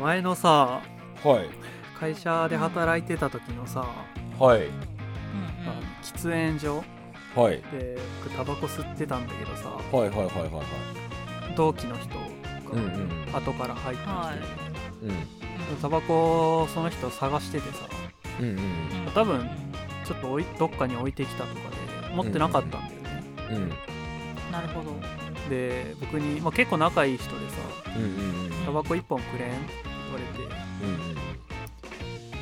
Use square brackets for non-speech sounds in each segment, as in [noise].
前のさはい。会社で働いてた時のさ、はい。あの喫煙所はい。で僕タバコ吸ってたんだけどさはいはいはいはいはい。同期の人が後から入ってきて、タバコをその人探しててさうんうん多分ちょっとどっかに置いてきたとかで持ってなかったんだよね、うんなるほど。で僕に、まあ、結構仲いい人でさうんうん「タバコ1本くれん?」って言われて。うん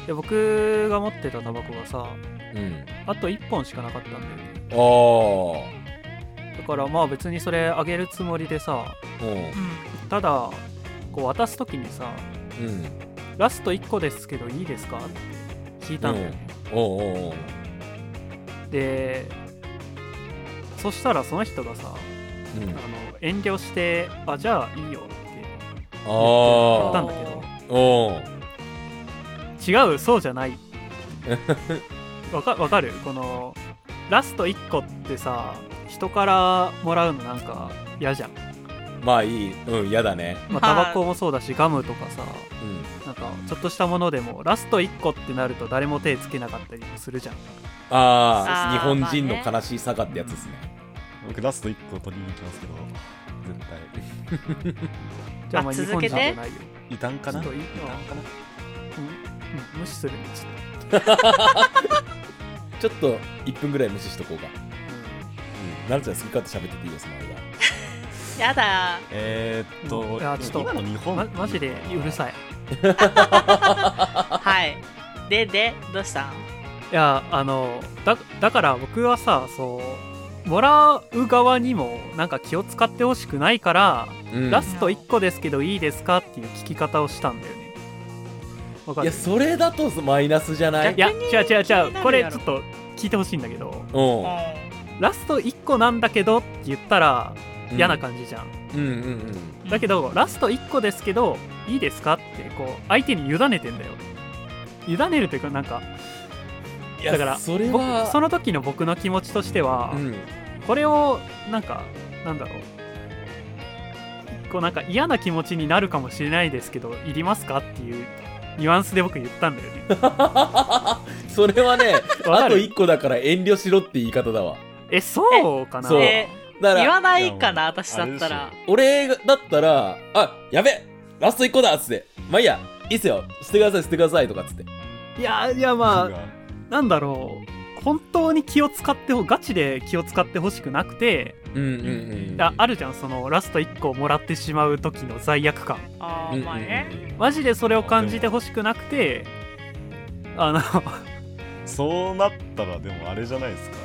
で僕が持ってたタバコがさうん。うんあと1本しかなかったんだよね。あだからまあ別にそれあげるつもりでさあうん。ただこう渡す時にさうん「ラスト1個ですけどいいですか?」って聞いたんだよね、おうおうおう。でそしたらその人がさうん。あの遠慮して「あじゃあいいよ」って言ああったんだけどおう違う？そうじゃない。[laughs] わかわかる？このラスト1個ってさ人からもらうのなんか嫌じゃん、まあいい。うん嫌だね。まあ、タバコもそうだしガムとかさうんなんかちょっとしたものでもラスト1個ってなると誰も手つけなかったりもするじゃん。あああー日本人の悲しいさがってやつですね。僕ラスト1個取りに行きますけど絶対。じゃあまああ日本人じゃ続けてないよ異端かな。異端かな。うん。うん。無視する。ねちょっちょっと [laughs] 1分ぐらい無視しとこうか。と、うん。なるちゃん好き勝手喋ってていいよその間。[laughs] やだ。えー、っといやちょっと今の日本。うんまマジでうるさい。[laughs] はい。ででどうしたん？いやあのだだから僕はさそうもらう側にもなんか気を使ってほしくないから、うん。ラスト1個ですけどいいですかっていう聞き方をしたんだよね。わかる？いやそれだとマイナスじゃない？いや違う違う違うこれちょっと聞いてほしいんだけど。うん。ラスト1個なんだけどって言ったら嫌な感じじゃん、うんうんうん。だけどラスト1個ですけどいいですかってこう相手に委ねてんだよ。委ねるというかなんかいやだからそれ僕はその時の僕の気持ちとしては、うんこれをなんかなんだろう。こうなんか嫌な気持ちになるかもしれないですけどいりますかっていうニュアンスで僕言ったんだよね。[laughs] それはね [laughs] あと1個だから遠慮しろって言い方だわ。えそうかな？そう。から言わないかな私だったら。俺だったらあやべラスト1個だっつって。まあいいやいいっすよ。捨てください捨てくださいとかっつって。いやいやまあなんだろう本当に気を使ってほガチで気を使ってほしくなくてうんうんうん。ああるじゃんそのラスト1個もらってしまう時の罪悪感。あーうんうんまあね。マジでそれを感じてほしくなくてあのそうなったらでもあれじゃないですか。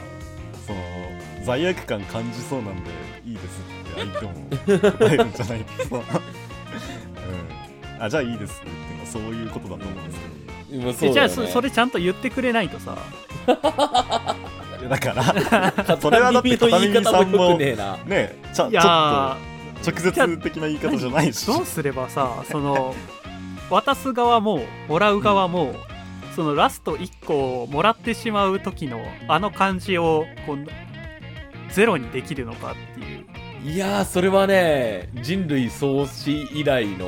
その罪悪感感じそうなんでいいですって相手も答えるんじゃないですか、[laughs] うん、あじゃあいいですっていうのはそういうことだと思うんですけど。うん。まあそうえじゃあそそれちゃんと言ってくれないとさだから片 [laughs] それはだって耳の言い方も片耳さんもねえな。ねちゃいちょっやと直接的な言い方じゃないし。どうすればさその [laughs] 渡す側ももらう側も、そのラスト1個をもらってしまう時のあの感じをこうゼロにできるのかっていう。いやーそれはね人類創始以来の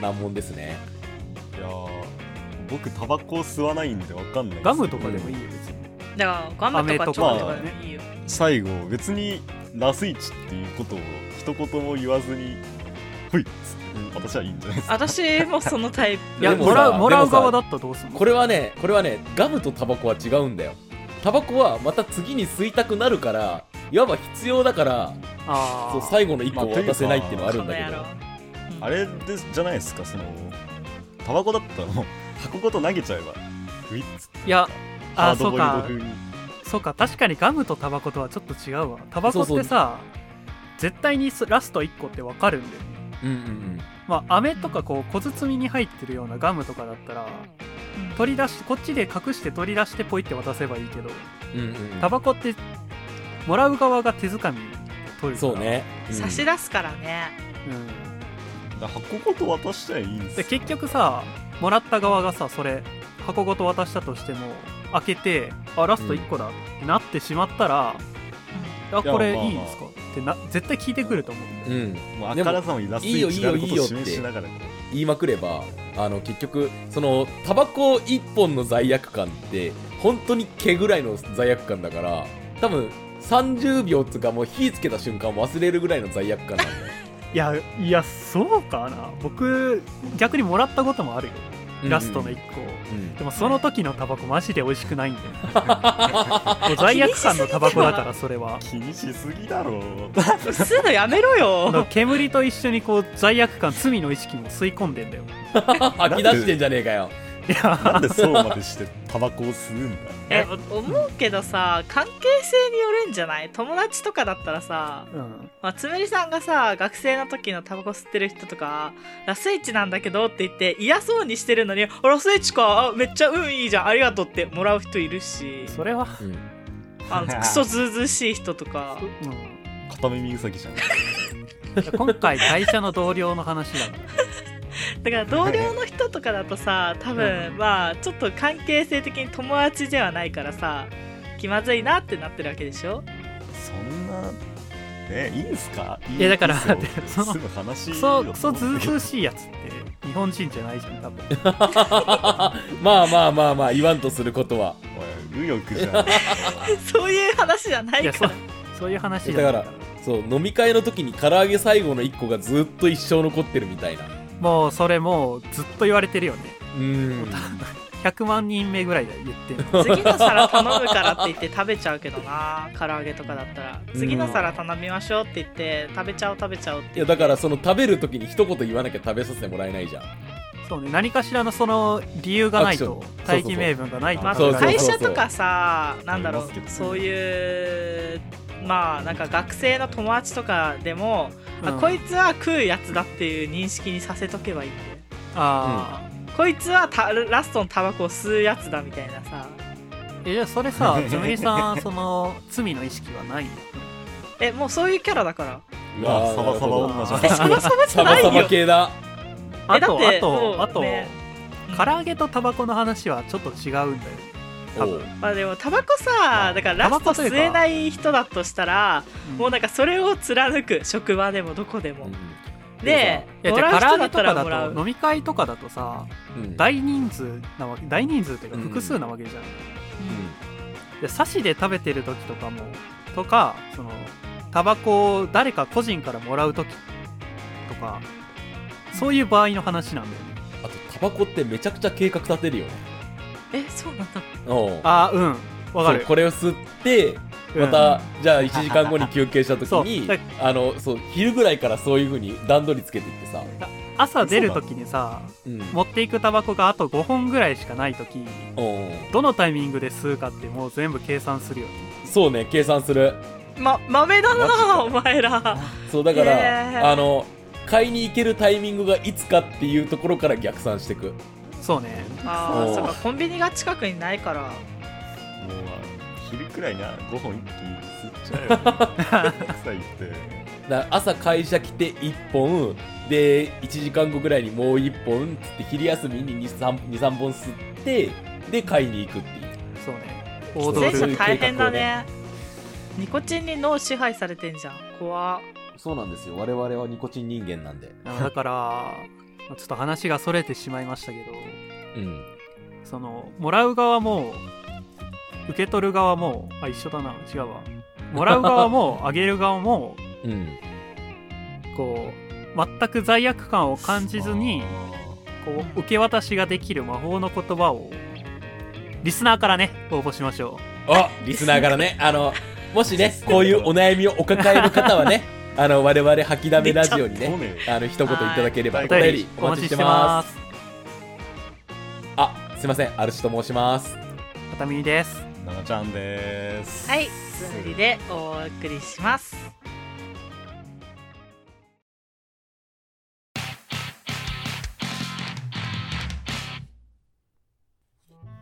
難問ですね僕タバコ吸わないんでわかんないガムとかでもいいよ別に。だからガムとかチョコとかでもいいよ。最後別にラスイチっていうことを一言も言わずにほいっつって私はいいんじゃないですか。私もそのタイプ。いやでもらうもらう側だったらどうすんの？これはねこれはねガムとタバコは違うんだよ。タバコはまた次に吸いたくなるからいわば必要だからあー。そう最後の1個をまあ渡せないっていうのはあるんだけど、この野郎あれですじゃないですかそのタバコだったらもう箱ごと投げちゃえば。ふいっつっていやハードボイルドあそうか風に。そうか。確かにガムとタバコとはちょっと違うわ。タバコってさ絶対にラスト1個ってわかるんだよね。うんうんまあ飴とかこう小包みに入ってるようなガムとかだったら取り出しこっちで隠して取り出してポイって渡せばいいけどうんうんうん。タバコってもらう側が手づかみで取るから。そうね、うん。差し出すからね。うん。だから箱ごと渡しちゃえばいいんですよ。で結局さもらった側がさそれ箱ごと渡したとしても開けてあラスト1個だってなってしまったら、あこれいやまあまあ。いですか？ってな絶対聞いてくると思うんだようん。もうあからさまにラスイチであることを示しながらこ言いまくればあの結局そのタバコ1本の罪悪感って本当に毛ぐらいの罪悪感だから多分30秒つかもう火つけた瞬間忘れるぐらいの罪悪感なんだよいやいやそうかな。僕逆にもらったこともあるよ。ラストの1個、うん。でもその時のタバコマジで美味しくないんだよ [laughs] もう罪悪感のタバコだからそれは。う気にしすぎだろ。吸うのやめろよ。煙と一緒にこう罪悪感罪の意識も吸い込んでんだよ。吐き出してんじゃねえかよなんでそうまでしてタバコを吸うんだ [laughs] え思うけどさ関係性によるんじゃない？友達とかだったらさうん。まあ、つむりさんがさ学生の時のタバコ吸ってる人とかラスイチなんだけどって言って嫌そうにしてるのにあラスイチか？あめっちゃうんいいじゃん。ありがとうってもらう人いるし。それは、うん。あのクソずうずうしい人とか。うん。片耳うさぎじゃん。[laughs] 今回会社の同僚の話だ [laughs] だから同僚の人とかだとさ多分まあちょっと関係性的に友達ではないからさ気まずいなってなってるわけでしょ？そんなえいいんすか？いいやだからその話クソよクソずうずうしいやつって日本人じゃないじゃん多分。[laughs] まあまあまあまあ言わんとすることは。おい右翼じゃん。そういう話じゃないから。そういう話じゃないから。そう飲み会の時に唐揚げ最後の1個がずっと一生残ってるみたいなもうそれもうずっと言われてるよね。うん。100万人目ぐらいで言ってんの。[laughs] 次の皿頼むからって言って食べちゃうけどな。唐揚げとかだったら。次の皿頼みましょうって言って食べちゃおう食べちゃおうっていやだからその食べる時に一言言わなきゃ食べさせてもらえないじゃん。そうね何かしらのその理由がないとアクション。大義名分がないと。ま会社とかさなんだろうそういうまあなんか学生の友達とかでも、あうん。こいつは食うやつだっていう認識にさせとけばいいんだよ。あこいつはたラストのタバコを吸うやつだみたいなさ。あえじゃあそれさつむりさんその罪の意識はないえもうそういうキャラだから。うわサバサバ女じゃん。えサバサバじサバサゃないよ。バ系だ。あとあえだってもうとあと、ね。唐揚げとタバコの話はちょっと違うんだよ多分。まあでもタバコさだからラスト吸えない人だとしたらうん。もうなんかそれを貫く職場でもどこでも、うん。でもらう人だったとからだともらう。飲み会とかだとさうん。大人数なわけ大人数っていうかうん。複数なわけじゃん、うで箸で食べてる時とかもとかそのタバコを誰か個人からもらう時とかそういう場合の話なんだよね。んあとタバコってめちゃくちゃ計画立てるよねえそうなんだおう。ああうん。わかる。そうこれを吸ってうん。また、じゃあ1時間後に休憩した時 [laughs] そう。にだあのそう昼ぐらいからそういう風に段取りつけていってさ、朝出る時にさうん、持っていくタバコがあと5本ぐらいしかない時どのタイミングで吸うかってもう全部計算するよ。ねそうね計算する。ま豆だなお前ら。そうだから、あの買いに行けるタイミングがいつかっていうところから逆算していくそうね。ああそうかコンビニが近くにないから。もう昼くらいに5本一気に吸っちゃうよ [laughs] さ言って。だ朝会社来て1本で1時間後ぐらいにもう1本つって昼休みに23本吸ってで買いに行くっていう。そうね。王道そうルール前者大変だね。ニコチンに脳支配されてんじゃん。怖そうなんですよ。我々はニコチン人間なんで。だからまあちょっと話がそれてしまいましたけどうん。そのもらう側も受け取る側もあ一緒だな違うわ。もらう側も [laughs] あげる側もうん。こう全く罪悪感を感じずにこう受け渡しができる魔法の言葉をリスナーからね応募しましょあリスナーからね。あのもしね [laughs] こういうお悩みをお抱える方はねあの我々吐きだめラジオにねあの一言いただければうお便りおお待ちしててまます。すあすいませんアルチと申します。片耳です。ななちゃんです。はいつむりでお送りします。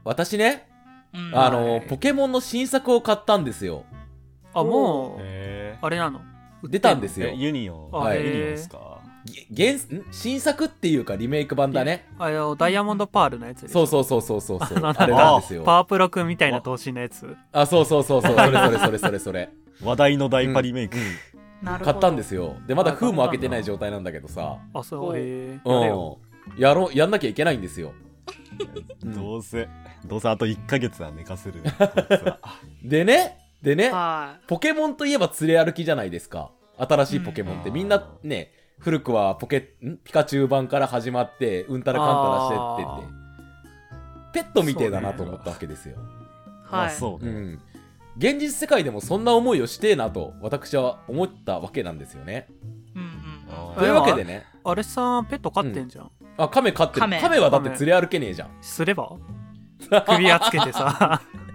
私ねうん。あのはい。ポケモンの新作を買ったんですよ。あもう？えあれなの？出たんですよ。えユニオン？はい。ユニオンですか？げ原ん新作っていうかリメイク版だね。あのダイヤモンドパールのやつそうそうそうそうそうそうあれなんですよ。パワープロくんみたいな頭身のやつ。あそうそうそうそう。それそれそれそれそれ話題のダイパリメイク。なるほど。買ったんですよ。でまだあ封も開けてない状態なんだけどさ。あそうへえ。うん。やろうやんなきゃいけないんですよ。うんどうせどうせあと1ヶ月は寝かせる [laughs] でねでねはポケモンといえば連れ歩きじゃないですか。新しいポケモンって、うんみんなね古くはポケん？ピカチュウ版から始まってうんたらかんたらしてってって。ペットみてえだなと思ったわけですよ、い。まはい。あそうね、うん。現実世界でもそんな思いをしてえなと私は思ったわけなんですよね。うんうんあというわけでね。あれさんペット飼ってんじゃん、あカメ飼ってる。亀。カメはだって連れ歩けねえじゃん。すれば？首輪つけてさ [laughs]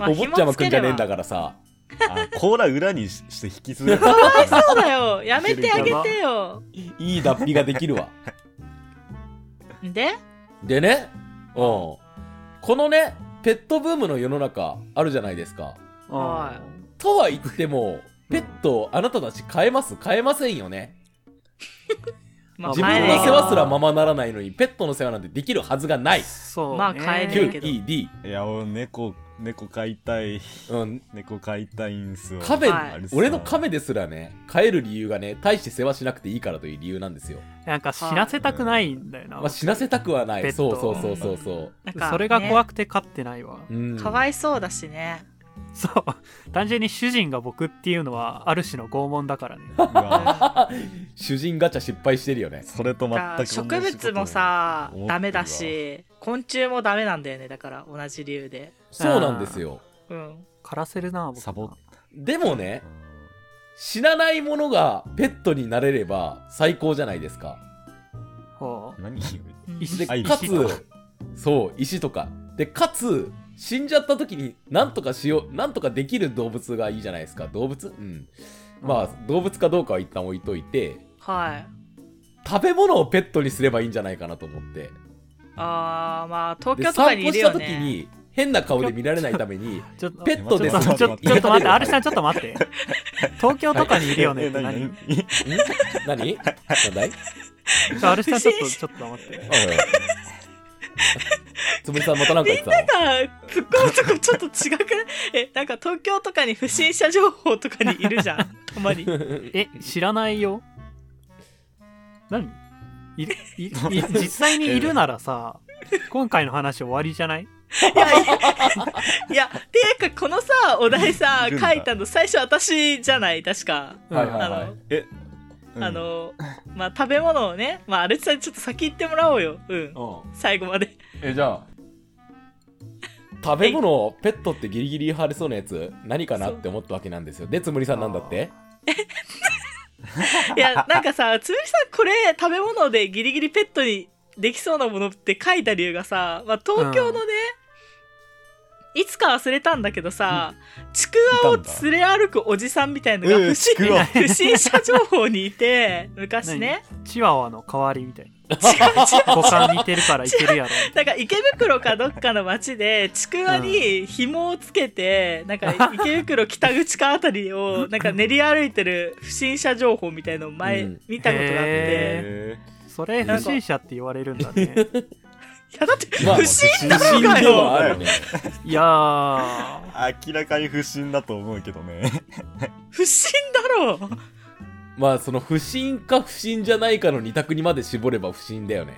お坊ちゃまくんじゃねえんだかからさ。あ甲羅裏にしして引きずる。[laughs] かわいそうだよ。やめてあげてよ。いい脱皮ができるわ。で？でねうん。このねペットブームの世の中あるじゃないですか。はとは言ってもペットあなたたち飼えます？飼えませんよね。[laughs] まあ、自分の世話すらままならないのにペットの世話なんてできるはずがない。そう、ね、まあ飼えるけど。QED いや俺猫猫飼いたい。うん。猫飼いたいんすよ。カメ、はい。俺のカメですらね飼える理由がね大して世話しなくていいからという理由なんですよ、なんか死なせたくないんだよな、まあ、死なせたくはない。そうそうそうそうそう。なんかそれが怖くくて飼ってないわ、うん。かわいそうだしね。そう。単純に主人が僕っていうのはある種の拷問だからね。う [laughs] わ主人ガチャ失敗してるよね。それと全く同じ植物もさダメだし昆虫もダメなんだよね。だから同じ理由で。そうなんですよ。うん。枯らせるな僕。サボ。でもねうん死なないものがペットになれれば最高じゃないですか。ほう。何う？ん石かつそう石とか。でかつ死んじゃった時に何とかしよう何とかできる動物がいいじゃないですか。動物？うん。まあ動物かどうかは一旦置いといてはい。食べ物をペットにすればいいんじゃないかなと思って。あーまあ東で京とか散歩したにいるよね時に変な顔で見られないために [laughs] ペットでちょちょっとちょっと待ってアルシさんちょっと待って。東京とかにいるよねえって何？[laughs] 何ん？何？なんだいアルシさんちょっとちょっと待ってつむりさんまたなんか言ってたのなんか突っ込むとこちょっと違くないえなんか東京とかに不審者情報とかにいるじゃん。[laughs] たまに。え知らないよ。何？いるいい実際にいるならさ今回の話終わりじゃない？いやいや [laughs] いやていうかこのさお題さ書いたの最初私じゃない？確か。はいはいはい。あのえうんあのまあ食べ物をねまあアルチさんにちょっと先言ってもらおうよ。うん。うん。最後まで。えじゃあ食べ物ペットってギリギリ貼れそうなやつ何かなって思ったわけなんですよ。でつむりさんなんだって？[laughs] いやなんかさつむりさんこれ食べ物でギリギリペットにできそうなものって書いた理由がさ、まあ、東京のね、いつか忘れたんだけどさ、ちくわを連れ歩くおじさんみたいのがうん不審,、[laughs] 不審者情報にいて昔ね。チワワの代わりみたいな。違う違う。五感似てるからいけるやろ。[laughs] なんか池袋かどっかの町でちくわに紐をつけて、なんか池袋北口かあたりを [laughs] なんか練り歩いてる不審者情報みたいのを前、うん。見たことがあって。それ不審者って言われるんだね。いやだってまあ不審だ不審でろうがよ、はあるね。いや明らかに不審だと思うけどね。不審だろう。まあその不審か不審じゃないかの二択にまで絞れば不審だよね。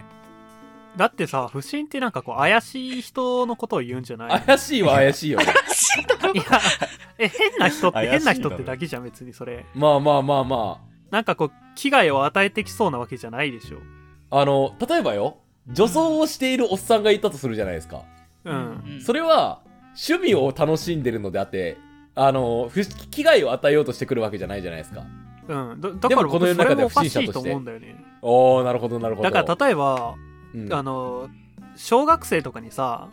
だってさ不審ってなんかこう怪しい人のことを言うんじゃない怪しいは怪しいよね。不審だろいやえ変な人って変な人ってだけじゃん別にそれ。まあまあまあまなんかこう危害を与えてきそうなわけじゃないでしょ。ああの例えばよ女装をしているおっさんがいたとするじゃないですか。うん、それは趣味を楽しんでるのであってあの不危害を与えようとしてくるわけじゃないじゃないですか。うん、だだからでもこの世僕それの中で不審者として。思うんだよね。おおなるほどなるほど。だから例えば、うん。あの小学生とかにさ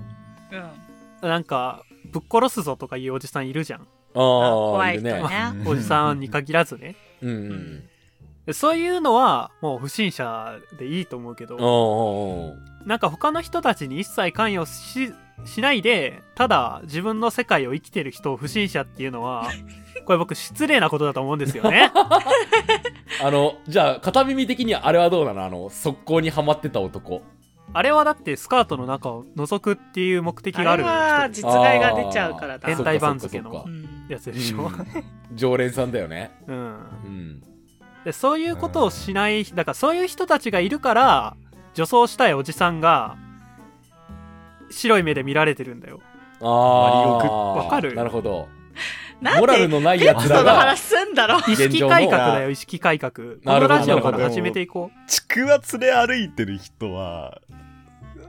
うん。なんかぶっ殺すぞとかいうおじさんいるじゃん。あ怖いあいるね。人ねおじさんに限らずね。うんうんでそういうのはもう不審者でいいと思うけどなんか他の人たちに一切関与ししないでただ自分の世界を生きてる人を不審者っていうのは [laughs] これ僕失礼なことだと思うんですよね。あのじゃあ片耳的にはあれはどうなの？あの速攻にはまってた男。あれはだってスカートの中を覗くっていう目的があるあれは人実害が出ちゃうからだ。変態番付のやつでしょ、うん。常連さんだよね。うん。うんでそういうことをしないだからそういう人たちがいるから女装したいおじさんが白い目で見られてるんだよ。ああわかる？なるほど。なんモラルでのないやつらがの話すんだろ [laughs] 意識改革だよ意識改革。このラジオから始めていこちくわ連れ歩いてる人は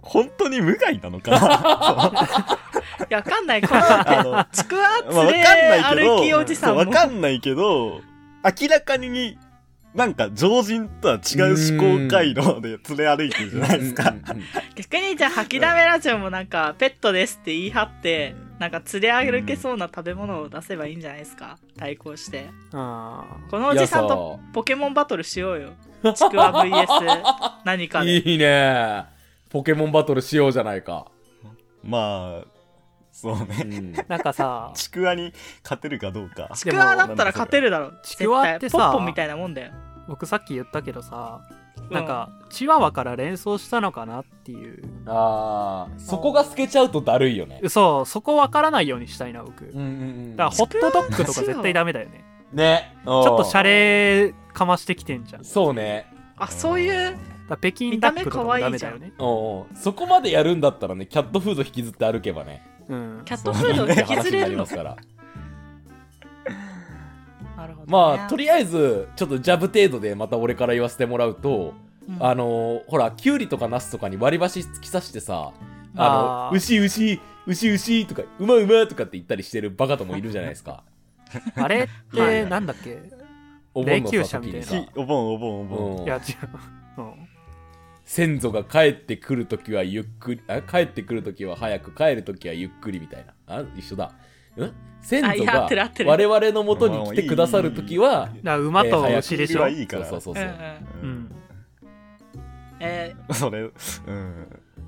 本当に無害なのかな？[laughs] いやわかんない。この [laughs] あのちくわ連れ歩きおじさんも。わかんないけど明らかになんか常人とは違う思考回路で連れ歩いてるじゃないですか。逆にじゃあ吐きだめラジオもなんかペットですって言い張ってなんか連れ歩けそうな食べ物を出せばいいんじゃないですか。対抗して。このおじさんとポケモンバトルしようよ。ちくわ VS 何かで。いいね。ポケモンバトルしようじゃないか、まあそううねん、ーなんかさ [laughs] ちくわに勝てるかどうか。ちくわだったら勝てるだろ。ちくわってさポッポみたいなもんだよ。僕さっき言ったけどさうなんかチワワから連想したのかなっていう。あーそこが透けちゃうとだるいよね。そうそこわからないようにしたいな僕。うんうんうん。だからホットドッグとか絶対ダメだよね。ね。ちちょっとシャレかましてきてんじゃん。そうね。あそういうら北京ダックとかもダメだよね。そこまでやるんだったらねキャットフード引きずって歩けばねうん。キャットフードを引きずれるの。話になりますから。[laughs] なるほどね、まあとりあえずちょっとジャブ程度でまた俺から言わせてもらうと、うん。あのーほらキュウリとかナスとかに割り箸突き刺してさあの牛牛牛牛とかうまうまとかって言ったりしてるバカともいるじゃないですか。[laughs] あれってなんだっけ？お盆のさ時に車みたいさ。き、お盆お盆お盆。うん。いや違う、うん先祖が帰ってくるときはゆっくりあ帰ってくるときは早く帰るときはゆっくりみたいな。あ一緒だ。ん？先祖が我々のもとに来てくださるときは馬と牛でしょ、はいいからそうそうそううんそう。うんうん。えそれうん。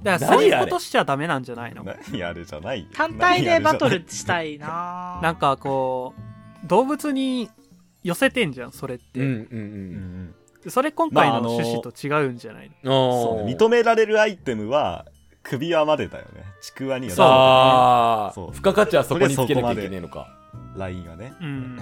だからそういうことしちゃダメなんじゃないの？何あれじゃない単体でバトルしたいな。なんかこう動物に寄せてんじゃんそれって、うん。うんうんそれ今回の趣旨と違うんじゃないの、そうおー認められるアイテムは首輪までだよね。ちくわにはそうあそう。あ付加価値はそこにつけなきゃいけねえのか。ラインがね。うん。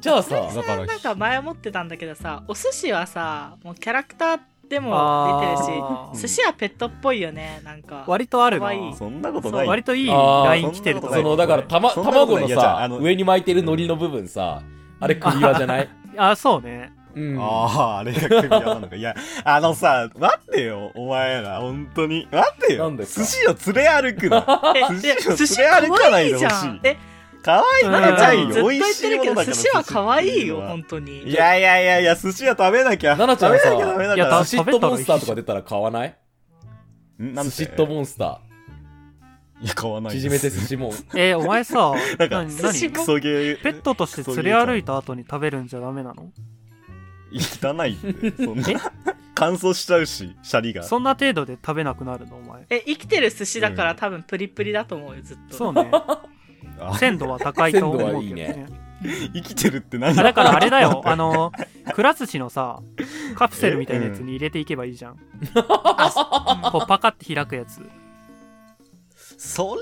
じゃあさだからなんか前思ってたんだけどさお寿司はさもうキャラクターでも出てるし寿司はペットっぽいよねなんか。割とあるな。そんなことない。割といいライン来てるとそのだからたま卵のさ上に巻いてる海苔の部分さあれ首輪じゃない？あそうねうん。あああれが首輪なのか。いやあのさ待ってよお前ら。本当に。待ってよ。なんですか。寿司を連れ歩くな。え [laughs] 寿司を連れ歩かないでほしい。可愛いじゃん。え？可愛いうんなななちゃんずっと言美味しってるけどいものだから寿司は可愛いよ本当に。いやいやいやいや寿司は食べなきゃ。奈々ちゃんさ食べなきゃダメだか寿司ットモンスターとか出たら買わない？寿司ットモンスタいや買わないー縮めて寿司モンえお前さ [laughs] なんか何？何？寿司もクソゲー。ペットとして連れ歩いた後に食べるんじゃダメなの？汚いって。そんなえ？乾燥しちゃうしシャリが。そんな程度で食べなくなるのお前。え生きてる寿司だから多分プリプリだと思うよずっと。そうね。あ鮮度は高いと思うけど鮮度はいいね。生きてるって何？あだからあれだよ。あのくら寿司のさカプセルみたいなやつに入れていけばいいじゃん。こうパカって開くやつ。それな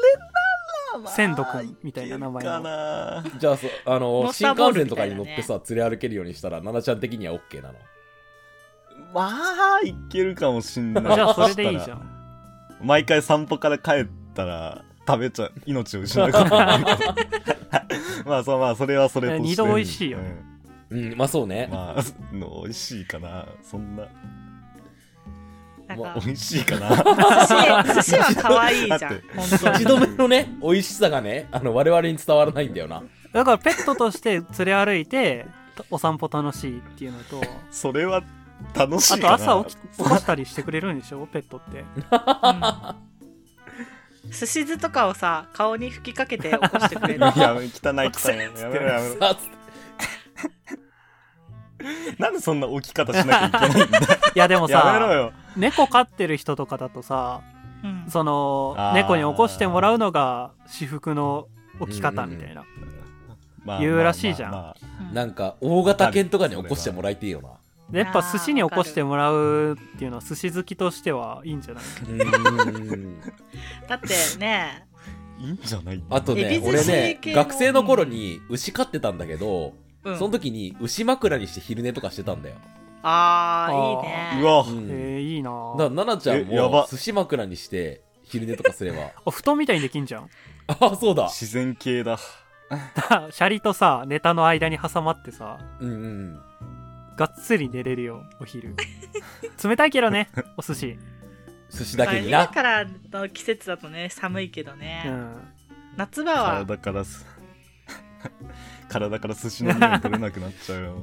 らまあ。鮮度くんみたいな名前の。かな。じゃあそあの新幹線とかに乗ってみさ連れ歩けるようにしたら奈々ちゃん的には OK なの？まあいけるかもしんない。じゃあそれでいいじゃん。ん毎回散歩から帰ったら食べちゃう命を失うから [laughs] まあそうまあそれはそれとして。え二度美味しいよね。うん。まあそうね。うんまあの美味しいかな。そんななんか。美味しいかな。寿司寿司は可愛いじゃん本当に。一度目のね美味しさがねあの我々に伝わらないんだよな。だからペットとして連れ歩いてお散歩楽しいっていうのと。それは楽しあといかな。朝起き起こしたりしてくれるんでしょ？ペットって。うん。寿司酢とかをさ顔に吹きかけて起こしてくれるいや汚い汚い。やめろやめろ。さなんでそんな置き方しなきゃいけないんだ？[laughs] いやでもさよ。猫飼ってる人とかだとさうん。その猫に起こしてもらうのが至福の起き方みたいな、まあ言うらしいじゃん。まあまあまうん。なんか大型犬とかに起こしてもらいてえよな。でやっぱ寿司に起こしてもらうっていうのは寿司好きとしてはいいんじゃない？うん。だってね。いいんじゃない？あとね俺ね学生の頃に牛飼ってたんだけど、うんその時に牛枕にして昼寝とかしてたんだよ。あーいいあね。うわ。うん。えー、いいな。だから奈々ちゃんえやば。も寿司枕にして昼寝とかすれば。[laughs] あ布団みたいにできんじゃん。[laughs] ああそうだ。自然系だ。シャリとさネタの間に挟まってさうんうんがっつり寝れるよお昼。[laughs] 冷たいけどねお寿司。寿司だけにまあな今からの季節だとね寒いけどね、うん。夏場は。体からす [laughs] 体から寿司の匂い取れなくなっちゃうよ。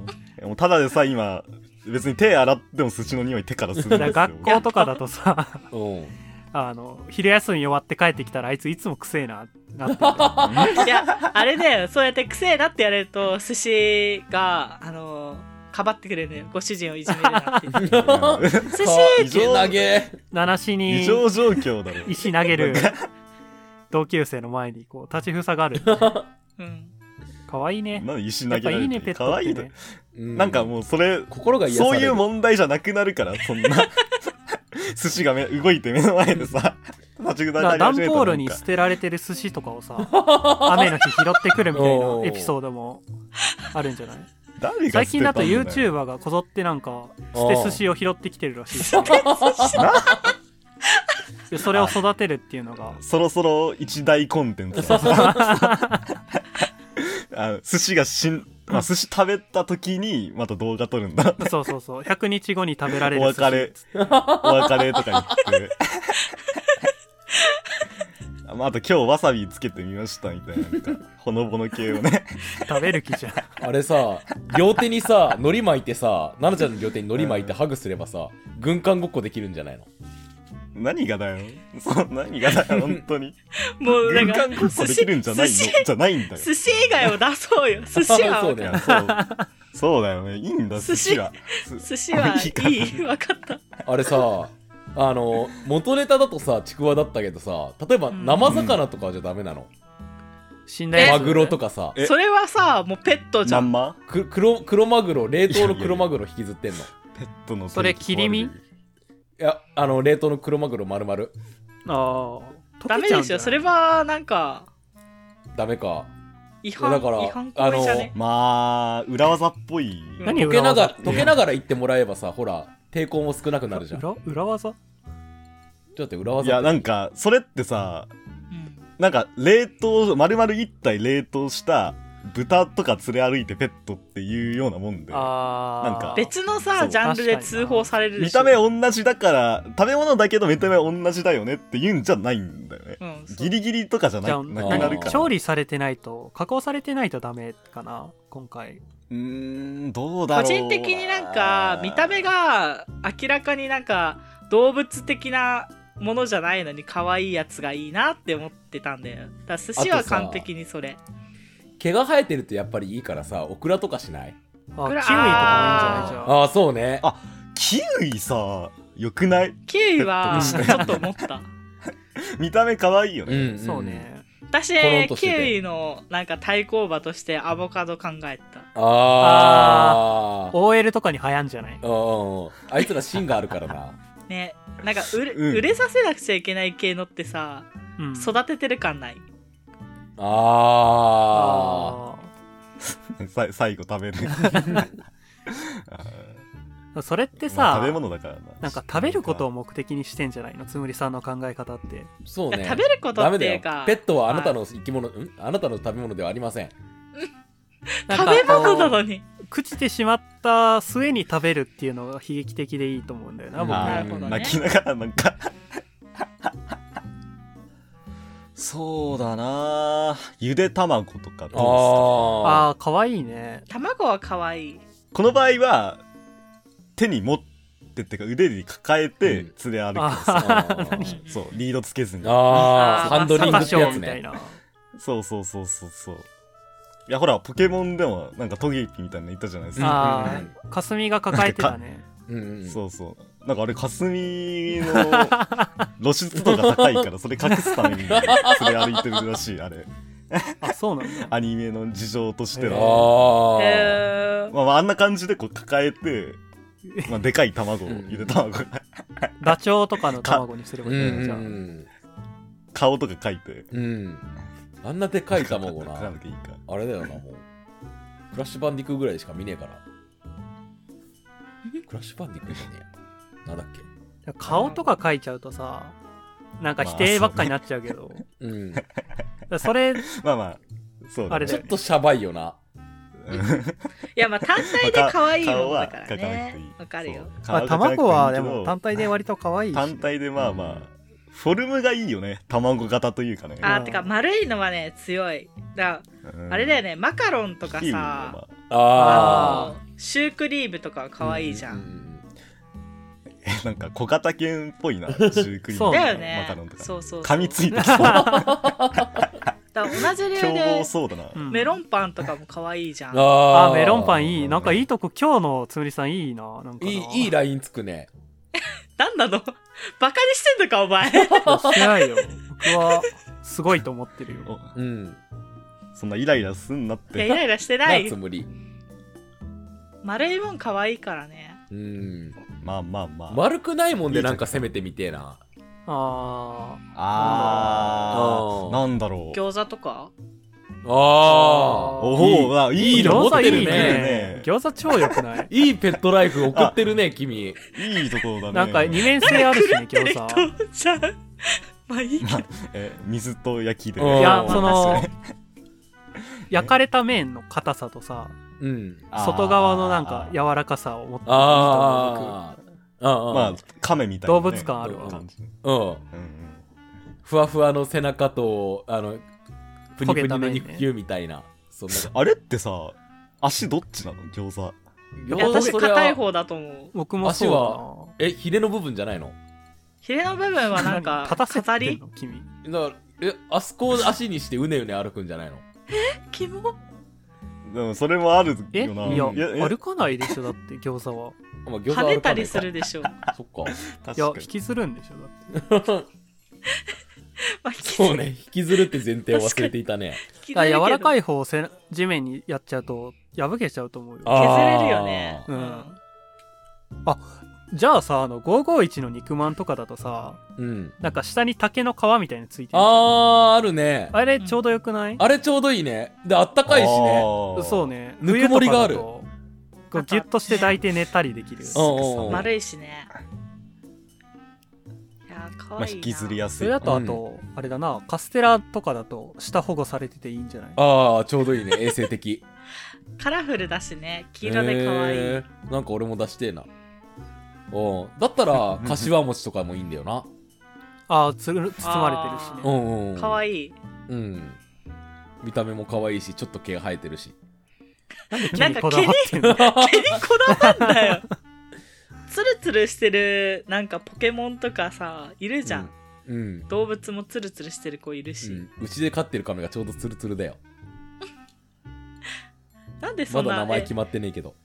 [laughs] もうただでさ今別に手洗っても寿司の匂い手からするんですよ。学校とかだとさう。ん [laughs] あの昼休み終わって帰ってきたらあいついつもくせえなってなっていやあれだよ。そうやってくせえなって言われると寿司があのかばってくれるのよ。ご主人をいじめるなって寿司異常投げ七し異に常状況だろ石投げる同級生の前にこう立ちふさがるうんかわいいね。なんで石投げられてねペットっかわいいねなんかもうそれ心が癒される。そういう問題じゃなくなるからそんな。[laughs] 寿司がめ動いて目の前でさ [laughs] 立ち段ボールに捨てられてる寿司とかをさ [laughs] 雨の日拾ってくるみたいなエピソードもあるんじゃない？最近だと YouTuber がこぞってなんか捨て寿司を拾ってきてるらしいでそれを育てるっていうのが。そろそろ一大コンテンツだあの寿司がしん、まあ、寿司食べた時にまた動画撮るんだ。そうそうそう。100日後に食べられるお寿司別れ。お別れとか言って。あまあ、あと今日わさびつけてみましたみたいななんかほのぼの系をね。食べる気じゃん。あれさ両手にさ海苔巻いてさ奈々ちゃんの両手に海苔巻いてハグすればさ軍艦ごっこできるんじゃないの？何がだよ？そ [laughs] う何がだよ？本当に。[laughs] もうなんかできるんじゃないの？寿司じゃないんだよ。寿司以外を出そうよ。[laughs] 寿司はそうだよそう。そうだよね。いいんだ寿司。はす寿司はいい。からい分かった。あれさあの元ネタだとさちくわだったけどさ例えばうん。生魚とかじゃダメなの、死んだやつ。マグロとかさ。えそれはさもうペットじゃん。まんま？く黒黒マグロ冷凍の黒マグロ引きずってんの？いペットのそれ切り身？やあの冷凍の黒マグロ丸々。ああダメでしょ。それはなんか。ダメか。違反？だから違反行為じゃね？まあ裏技っぽい。何溶けながら溶けながら言ってもらえばさほら抵抗も少なくなるじゃん。ちょ裏裏技？っと待って裏技いやなんかそれってさうん。なんか冷凍丸々一体冷凍した豚とか連れ歩いてペットっていうようなもんで。ああなんか。別のさジャンルで通報されるでしょ。見た目同じだから食べ物だけど見た目同じだよねって言うんじゃないんだよね。うんギリギリとかじゃなじゃあなくなる何から。調理されてないと加工されてないとダメかな今回。うーんどうだろう。個人的になんか見た目が明らかになんか動物的なものじゃないのに可愛いやつがいいなって思ってたんだよ。だから寿司は完璧にそれ毛が生えてるとやっぱりいいからさオクラとかしない？あキウイとかもいいんじゃない？じゃあ。ああそうね。あキウイさよくない？キウイは [laughs] ちょっと思った。[laughs] 見た目可愛いようね、ん、ん。そうね。私キウイのなんか対抗馬としてアボカド考えた。ああ OL とかに流行んじゃない？うんうんうん。あいつら芯があるからな。ねなんか売れ,、うん。売れさせなくちゃいけない系のってさうん。育ててる感ない？ああ [laughs] さ最後食べる。[laughs] それってーまあさ食べ物だからな。なんか食べることを目的にしてんじゃないの？つむりさんの考え方って。ーそうね。食べることダメだよっていうか。ペットはあなたの生き物、ん？あなたの食べ物ではありません。食べ物なこのに。う朽ちてしまった末に食べるっていうのが悲劇的でいいと思うんだよな僕。なるほどね。泣きながらなんかそうだな。ゆで卵とかどうですか？あああーかわいいね。卵は可愛い。この場合は手に持ってってか腕に抱えてうん。連れ歩くんあですよ、ー。何 [laughs] そうリードつけずに。ああハンドリングってやつね。みたいな。そうそうそうそうそう。いやほらポケモンでもなんかトゲピみたいなのいたじゃないですか、あうんうんあ霞が抱えてたね。うんうん。そうそうなんかあれ霞の露出度が高いからそれ隠すために連れ歩いてるらしいあれ。あそうなんだ。アニメの事情としてあは、ー。へー。まあ、まああんな感じでこう抱えてまあ、でかい卵を、うん。ゆで卵。がダチョウとかの卵にすればうんいいんじゃん。うん。顔とか描いて。うん。あんなでかい卵な。なきゃいいか。あれだよなもう。クラッシュバンディクーぐらいしか見ねえから。クラッシュバンディクーじゃねえやなんだっけ？顔とか描いちゃうとさ、なんか否定ばっかになっちゃうけど、うん。だからそれ、[laughs] まあまあそうだあれちょっとシャバいよな。うんいやまあ単体で可愛いものだからね。いわかるよ。そう。まあ、卵はでも単体で割と可愛いし。単体でまあまあフォルムがいいよね。卵型というかね。あてか丸いのはね強い。だうん。あれだよねマカロンとかさまああシュークリームとかは可愛いじゃん、んえ [laughs] なんか小型犬っぽいなシュークリーそうムとかだよね。マカロンとかそうそうそう。噛みついてきそう。[laughs] だから同じ理由凶暴でそうメロンパンとかも可愛いじゃん。ああ、メロンパンいい。うん。なんかいいとこ、今日のつむりさんいいな。なんかないいいいラインつくね。[laughs] なんなの？バカにしてんのかお前。してないよ。僕は、すごいと思ってるよ。お。うん。そんなイライラすんなっいやイてライラしてなないつむり。丸いもん可愛いからね。うんまあまあまあ。丸くないもんでなんか攻めてみてえな。あうんあー。なんだろう。あ餃子とか？あおおあいい。の持ってる餃子いいね。ね。餃子超良くない？[laughs] いいペットライフ送ってるね君。いいところだね。なんか二面性あるしね、餃子。東じゃん。まあいいけど。[laughs] え水と焼きで。うん。いや、うんそまあの、焼かれた麺の硬さとさ、うん。外側のなんか柔らかさを持ってるああああまあ亀みたいなね。動物感あるわ。感じ。うん。うんうん。ふわふわの背中とあのプニプニの肉球みたいな。そんな。あれってさ足どっちなの？餃子。いや私硬い方だと思う。僕もそう足は。えヒレの部分じゃないの？ヒレの部分はだな。なんか飾り？君。だからえあそこを足にしてうねうね歩くんじゃないの？キモでもそれもあるえよな。いや、え歩かないでしょ、だって [laughs] 餃子は。あまあ、餃子跳ねたりするでしょ。そっか。いや、確かに。引きずるんでしょ、だって。[laughs] まあそうね。引きずる。って前提を忘れていたね。[laughs] だ柔らかいい方をせ地面にやっちゃうと破けちゃうと思うよ。あ削れるよねあうんじゃあさあの551の肉まんとかだとさうん。なんか下に竹の皮みたいについてるあーあるね。あれちょうどよくない、あれちょうどいいね。であったかいしね。そうね。ぬくもりがある。冬とかだとこうギュッとして抱いて寝たりできる。うんうんうん。丸いしね。いや可愛いなまあ引きずりやすい。それだとあと、あれだなカステラとかだと下保護されてていいんじゃない？ああちょうどいいね。衛生的。[laughs] カラフルだしね。黄色で可愛い、へー。なんか俺も出してえなおだったら柏餅とかもいいんだよな。ああつる包まれてるしうねんうん。可愛い。うん。見た目も可愛いしちょっと毛が生えてるし。なんか君こだわってんの？毛にこだわんだよ。[laughs] ツルツルしてるなんかポケモンとかさいるじゃん、うん、うん。動物もツルツルしてる子いるし、うん。うちで飼ってる亀がちょうどツルツルだよ。まなんでそんなえだ名前決まってねえけど。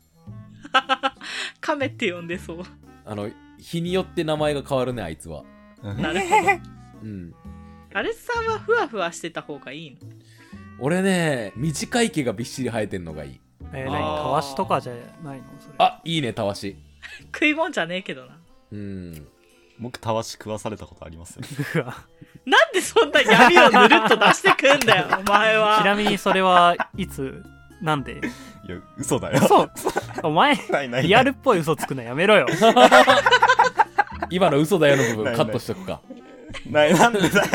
カメ [laughs] って呼んでそうあの日によって名前が変わるねあいつは。なるほど。[laughs] うん。アレスさんはふわふわしてた方がいいの？俺ね短い毛がびっしり生えてんのがいい。えー、何たわしとかじゃないの？それ。あいいねたわし。食いもんじゃねえけどな。うん。僕たわし食わされたことありますよ。[laughs] うわ。なんでそんな闇をぬるっと出してくんだよお前は。[laughs] ちなみにそれはいつなんで？いや嘘だよ。嘘。[laughs] お前ないないリアルっぽい嘘つくのやめろよ。[laughs] 今の嘘だよの部ない分カットしとくか。ないなんでだよ。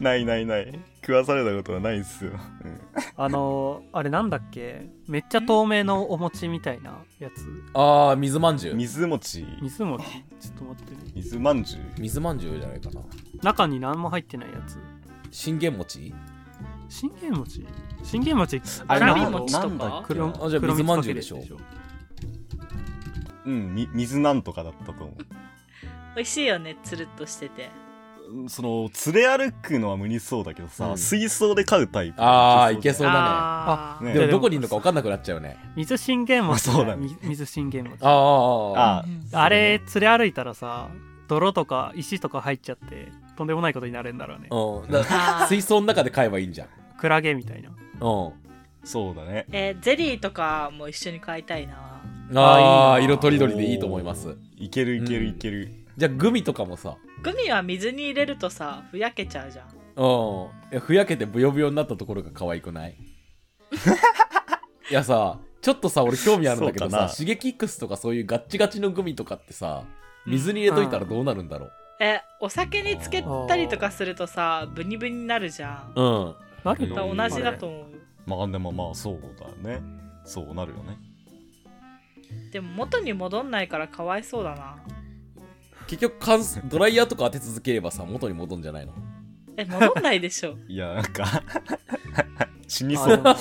ないないない。食わされたことはないっすよ、うん。あのー、あれなんだっけ？めっちゃ透明のお餅みたいなやつ。あー水まんじゅう。水餅。水餅？ちょっと待ってね。水まんじゅう。水まんじゅうじゃないかな。中に何も入ってないやつ。信玄餅？信玄餅？信玄餅あわらびなだっけ？黒なあじゃ水まんじゅうでしょ。うんみ水なんとかだったと思美味しいよねつるっとしてて。うその連れ歩くのは無理そうだけどさ、うん。水槽で飼うタイプ。あーいけそうだね。あー。ね。でもどこにいるのか分かんなくなっちゃうね。水信玄餅あそうだね。み水信玄餅。あああああれ連れ歩いたらさ泥とか石とか入っちゃってとんでもないことになるんだろうね。水槽の中で飼えばいいんじゃん。クラゲみたいなうん。そうだね。えーゼリーとかも一緒に買いたいな。あああーいいな色とりどりでいいと思います。いけるいけるうんいける、じゃあグミとかもさ。グミは水に入れるとさふやけちゃうじゃん。うん。ふやけてブヨブヨになったところが可愛くない？[laughs] いやさちょっとさ俺興味あるんだけどさシゲキックスとかそういうガッチガチのグミとかってさ水に入れといたらどうなるんだろう？えお酒につけたりとかするとさブニブニになるじゃん。うんなるの同じだと思う。まあでもまあそうだね。そうなるよね。でも元に戻んないからかわいそうだな。結局乾燥ドライヤーとか当て続ければさ元に戻んじゃないの？え戻んないでしょ。[laughs] いやなんか [laughs] 死にそう。も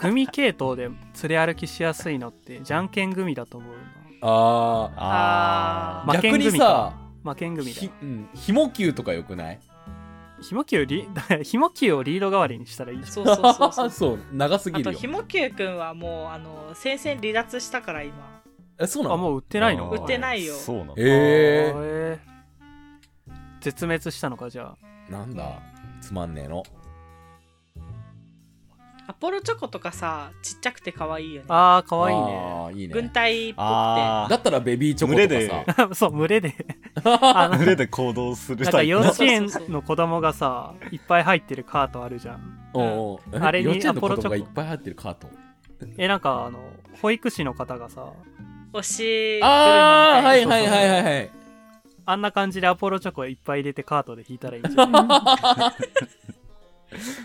グミ系統で連れ歩きしやすいのってじゃんけんグミだと思うああー。な負けん逆にさ負けんグミだひ、うん、ひも球とかよくない？ひも球リ [laughs] ひも球をリード代わりにしたらいいじそうそうそうそう。[laughs] そう長すぎるよ。あとひもきゅうくんはもうあの戦線離脱したから今。えそうなあもう売ってないの？あー。売ってないよ。そうなの。ええー。絶滅したのかじゃあ。ー、なんだ？つまんねえのアポロチョコとかさちっちゃくて可愛いよね。あーかわいいねいい軍ね隊っぽくて。あだったらベビーチョコと群れかそう群れで。[laughs] [laughs] あの群れで行動するなんか幼稚園の子供がさいっぱい入ってるカートあるじゃん。おうおう。えあれに幼稚園の子アポロチョコ。供がいっぱい入ってるカート？えなんかあの保育士の方がさ推しああはいいはいはいはいはい。あんな感じでアポロチョコいっぱい入れてカートで引いたらいいんじゃない？[laughs]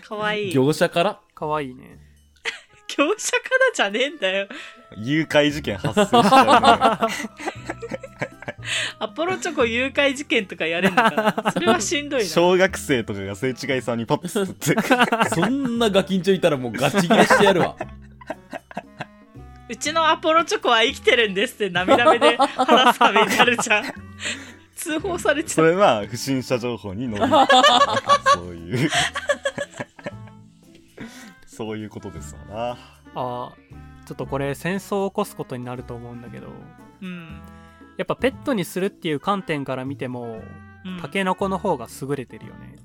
可愛い。い業者から？かわいいね。[laughs] 業者からじゃねえんだよ。誘拐事件発生しちゃうね。[laughs] アポロチョコ誘拐事件とかやれんのかな。それはしんどいな。小学生とかが聖違いさんにパッと吸って。[laughs] そんなガキンチョいたらもうガチ切れしてやるわ。うちのアポロチョコは生きてるんですって涙目で話すためになるじゃん通報されちゃう。それは不審者情報に載る。[laughs] そういう。そういうことですわな。あーちょっとこれ戦争を起こすことになると思うんだけど。うん、やっぱペットにするっていう観点から見てもうん、タケノコの方が優れてるよね。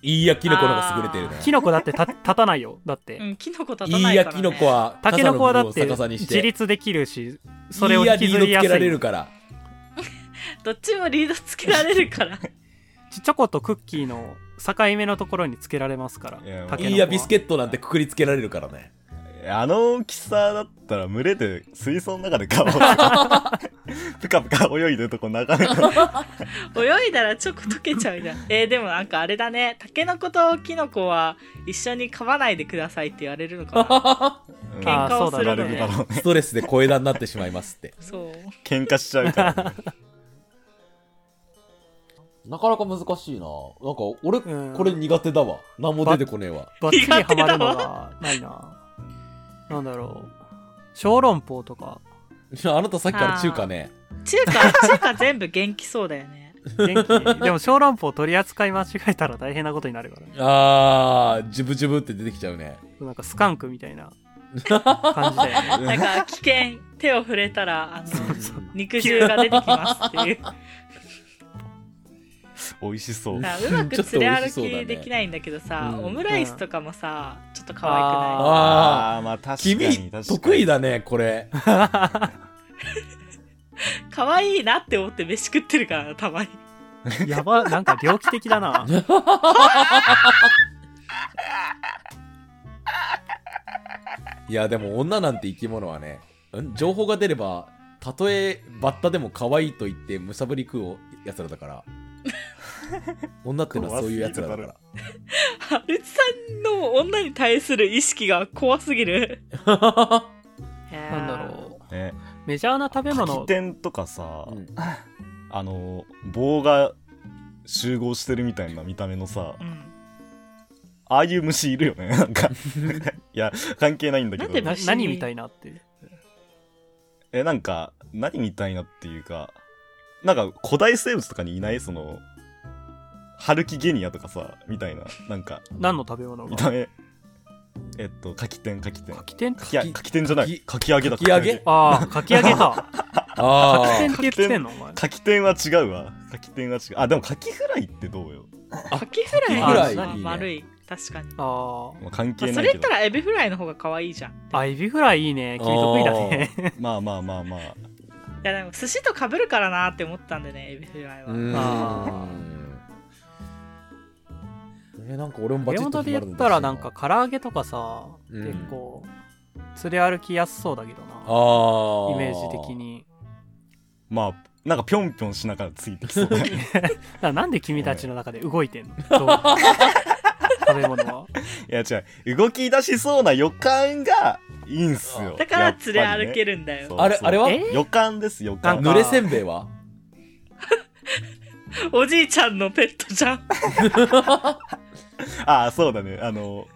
いいやキノコの方が優れてるね。キノコだってた [laughs] 立たないよ。だって、うん、キノコ立いたないいから、ね、やキノコはタケノコはだって自立できるしそれをいいや引きずりやすリードつけられいるからどっちもリードつけられるから。[laughs] チョコとクッキーの境目のところにつけられますから。いやビスケットなんてくくりつけられるからね。あの大きさだったら群れで水槽の中で顔を。[laughs] ぷかぷか泳いでるとこ眺めた泳いだらチョコ溶けちゃうじゃん。えー、でもなんかあれだね。タケノコとキノコは一緒に噛まないでくださいって言われるのかな。[laughs] 喧嘩をするのね。ね。ストレスで小枝になってしまいますって。そう。喧嘩しちゃうからね、なかなか難しいな。なんか俺うん。これ苦手だわ。何も出てこねえわ。バッチリハマるのがないな。なんだろう。小籠包とか。あなたさっきから中華ね。中華中華全部元気そうだよね。元気。でも小籠包取り扱い間違えたら大変なことになるからね。あージュブジュブって出てきちゃうね。なんかスカンクみたいな [laughs] 感じだよねなんか危険。手を触れたらあの肉汁が出てきますっていう美味しそう。[laughs] うまく連れ歩きできないんだけどさ、うん。オムライスとかもさちょっと可愛ああーまあ確かに君確かに。得意だねこれ。くない可愛いなって思って飯食ってるからなたまに。[laughs] やばなんか猟奇的だな。[laughs] いやでも女なんて生き物はねん？情報が出ればたとえバッタでも可愛いと言ってむさぶり食うやつらだから女ってのはそういうやつらだから。ハルツさんの女に対する意識が怖すぎる。なんだろう。ね。メジャーな食べ柿物店とかさ、うん。あの棒が集合してるみたいな見た目のさう、ん。ああいう虫いるよね。[laughs] なんか。いや関係ないんだけど。なんで虫な何みたいなってえなんか何みたいなっていうかなんか古代生物とかにいない？そのハルキゲニアとかさみたいななんか何の食べ物が？見た目。えっと柿天柿天。柿天？柿天じゃない。かき揚げだかき揚げ。ああかき揚げか。[laughs] あ柿天ーって言ってんの？お前。柿天は違うわ。柿天は違う。あでも柿フライってどうよ？カキフライ？カキフライ。まあいいね。丸い。確かに、あまあ、関まあ、係ないけど。それ言ったらエビフライの方が可愛いじゃんいああエビフライいいね。君得意だね。[laughs] まあまあまあまあ。やでも寿司と被るからなって思ったんでねエビフライは、うーん。あえなんか俺もバチッ山と決まるの本で言ったらなんか唐揚げとかさ、うん。結構連れ歩きやすそうだけどな。ああイメージ的に。まあなんかぴょんぴょんしながらついてきそう [laughs] なんで君たちの中で動いてんの？[laughs] 食べ物は。[laughs] いや違う。動き出しそうな予感がいいんすよ。だから連れ歩けるるんだよ、そうあれあれは？え？予感です予感。濡れせんべいは？おじいちゃんのペットじゃん [laughs] ああそうだね。あの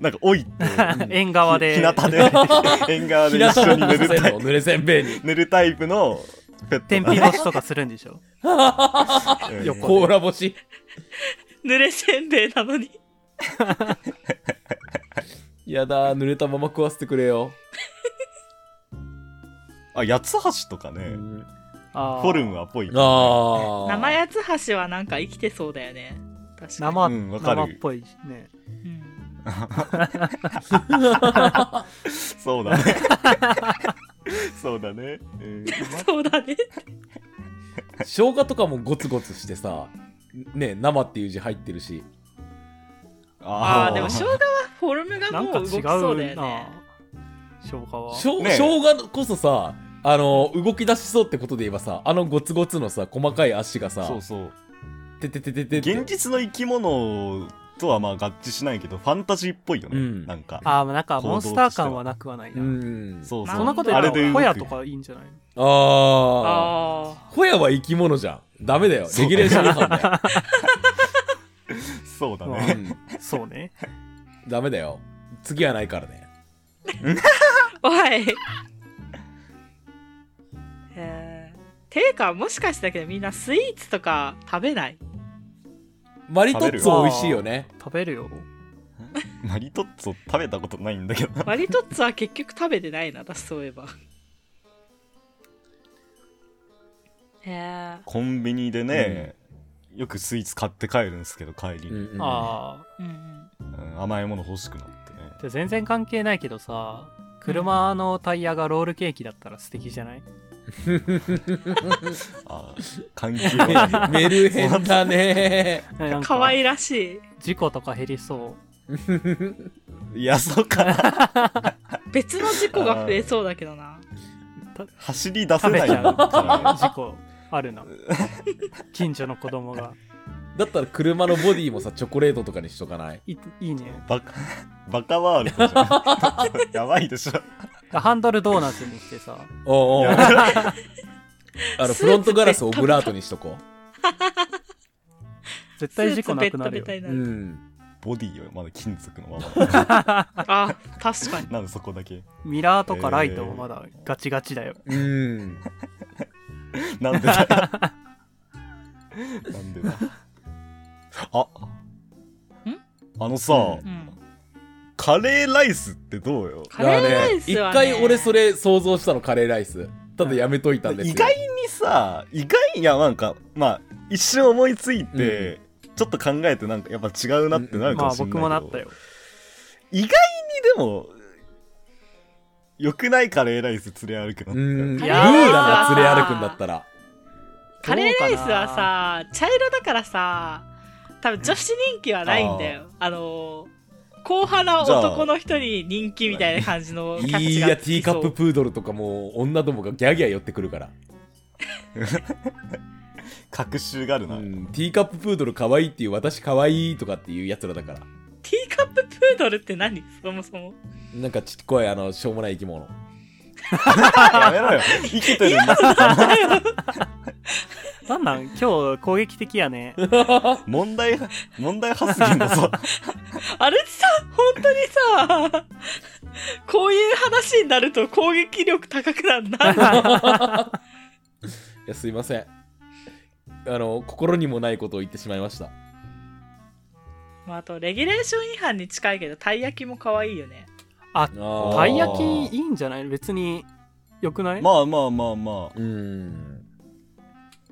なんか老いて。[laughs] 縁側で。日向で。[laughs] 縁側で一緒に寝るタイプ。濡れせんべいに寝るタイプのペット天日干しとかするんでしょ？うん横甲羅干し。濡れせんべいなのに。やだ濡れたまま食わせてくれよ。あ八つ橋とかね、フォルムはぽいああ生八つ橋はなんか生きてそうだよね確かに。生,、うん生っぽいしね。うん。[laughs] そうだね。そうだね、うん。そうだね。生姜とかもゴツゴツしてさね生っていう字入ってるし。ああーでも生姜はフォルムがもう動きそうだよね。生姜は。しょね生姜こそさあの動き出しそうってことで言えばさあのゴツゴツのさ細かい足がさそうそうてててててて。現実の生き物とはまあ合致しないけどファンタジーっぽいよね、うん。なんか。あーなんかモンスター感はなくはないな、うん。そうそう。そんなこと言あったらホヤとかいいんじゃないの？ああああホヤは生き物じゃん。ダメだよ。レギュレーション違反だよ。[laughs] そうだまあね、うん。そうね。ダメだよ。次はないからね。[laughs] おい。えー、ていうかもしかしてだけどみんなスイーツとか食べない？マリトッツォ美味しいよね。食べるよ。[laughs] マリトッツォ食べたことないんだけど。マリトッツォは結局食べてないな私そういえば。えコンビニでね、よくスイーツ買って帰るんですけど帰りに、うんうんああー、うんうん。うん甘いもの欲しくなってね。じゃあ全然関係ないけどさ車のタイヤがロールケーキだったら素敵じゃない？あー関係はないメルヘンだね。可愛らしい。事故とか減りそいやそうか。な別の事故が増えそうだけどな。走り出せない事故あるな。近所の子供が。だったら車のボディもさチョコレートとかにしとかない？いいいね。バカバカワールドじゃん。[laughs] やばいでしょハンドルドーナツにしてさ。おうおう。あのフロントガラスオブラートにしとこ [laughs] 絶対事故なくなるよ。うん。ボディはまだ金属のまま。あ確かに。[laughs] なんでそこだけ。ミラーとかライトもまだガチガチだよ、うん。[laughs] なんでだ。よなんでだ。あ。あのさ、うんうんカレーライスってどうよ？カレーライス一は、ね、回俺それ想像したのカレーライス。ただやめといたんですよ。意外にさ意外いやなんかまあ一瞬思いついて、ちょっと考えてなんかやっぱ違うなってなるかまあもしれないけど、僕もなったよ。意外にでも良くないカレーライス連れ歩くのってうん。ルーラが連れ歩くんだったら。カレーライスはさ茶色だからさ多分女子人気はないんだよ。あの硬派な男の人に人気みたいな感じのキャッいチがやティーカップププードルとかもう女どもがギャーギャー寄ってくるから、[laughs] 隔週があるな、うん、ティーカッププードル可愛いっていう私可愛いとかっていうやつらだから。ティーカッププードルって何？そもそも。なんかちっこいあのしょうもない生き物やめろよ。生きてるんだ。[laughs] なんなん？今日攻撃的やね。[laughs] 問題問題発言だぞ。[laughs] あれさ本当にさこういう話になると攻撃力高くなるないやすいません。あの心にもないことを言ってしまいました。まああとレギュレーション違反に近いけどたい焼きも可愛いよねあー。たい焼きいいんじゃない？別によくない、まあまあまあまあ。うん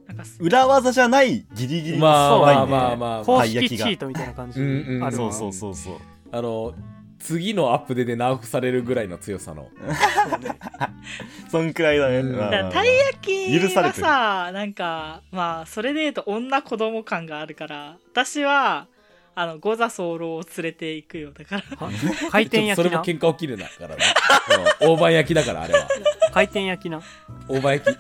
なんかす裏技じゃないギリギリのまあまあうまあまあ。公式チートみたいな感じ。うんそうそうそうそう。あの次のアップデでナーフされるぐらいの強さの。[laughs] そんくらいだね、うん。まあまあまあ。だからたい焼きは許されてる。さなんかまあそれで言うと女子供感があるから私はあの五座候を連れていくよだから。は？[laughs] 回転焼それきなも喧嘩起きるなからな。うん。大判焼きだからあれは。回転焼きな。大判焼き。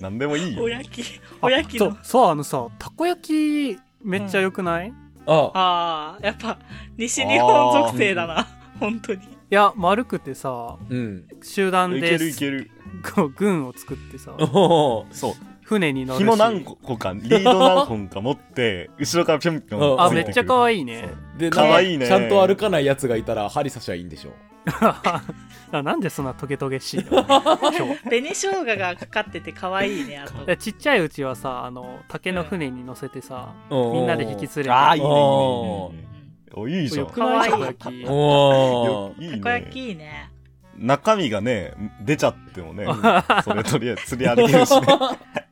[laughs] なんでもいいよ。おやき。おやきの。そうそうあのさたこ焼きめっちゃ良くない、いあ。ああやっぱ西日本属性だな。本当に。や丸くてさうん。集団でいけるいける。こう軍を作ってさ。おー。そう船に乗るし。紐何個かリード何本か持って [laughs] 後ろからぴょんぴょん。あめっちゃ可愛いね。でかわいいね。ちゃんと歩かないやつがいたら針刺しはいいんでしょ。[laughs] あなんでそんなトゲトゲしいの？[laughs] 紅生姜がかかってて可愛いねあと。でちっちゃいうちはさあの竹の船に乗せてさ、うん。みんなで引き連れて。あーいいねいいね。おーいいね。おいいじゃんたこ焼きいいね。中身がね出ちゃってもねそれとりあえず釣り歩けるしね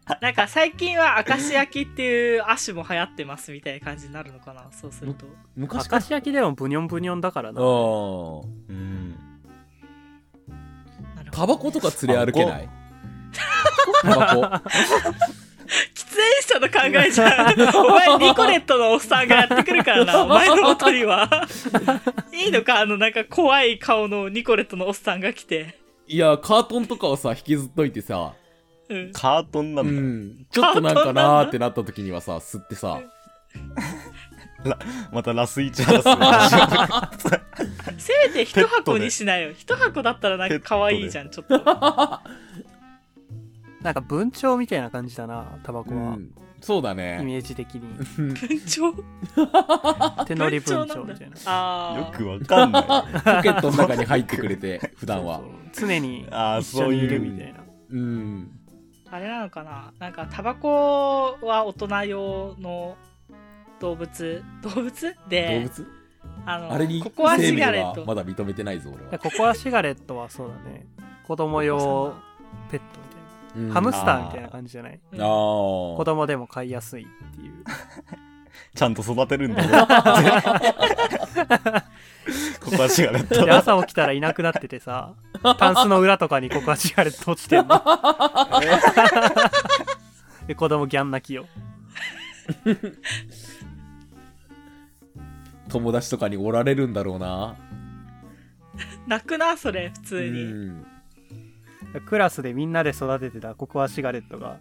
[laughs] なんか最近は明石焼きっていう亜種も流行ってますみたいな感じになるのかな？そうすると。昔か明石焼きでもブニョンブニョンだからな。うん。タバコとか連れ歩けない？タバコ？[laughs] 喫煙者の考えじゃん。お前ニコレットのおっさんがやってくるからな。[laughs] お前の元には。いいのか？あのなんか怖い顔のニコレットのおっさんが来て。いやカートンとかをさ引きずっといてさうんカートンなうんだ、ん。ちょっとなんかなーってなった時にはさ吸ってさ。[laughs] またラスイチハラスせめて一箱にしなよ。一箱だったらなんか可愛いじゃんちょっと。[laughs] なんか文鳥みたいな感じだなタバコは、うん。そうだイねメージ的に。文鳥？[laughs] 手乗り文鳥みたいな。あよくわかんない。ポケットの中に入ってくれて普段は。そう常に一緒にいるそういう。みたいな。うんあれなのかな？なんかタバコは大人用の動物？動物？動で物？あのあれにココアシガレット。はまだ認めてないぞ俺ではココアシガレットはそうだね。子供用ペットみたいな、ハムスターみたいな感じじゃない？うんああ子供でも飼いやすいっていうちゃんと育てるんだね。[laughs] ここはシガレットで朝起きたらいなくなっててさタンスの裏とかにココアシガレット落ちてんの。[laughs] で子供ギャン泣きよ。[laughs] 友達とかにおられるんだろうな。泣くなそれ普通うに、ん。クラスでみんなで育ててたココアシガレットが。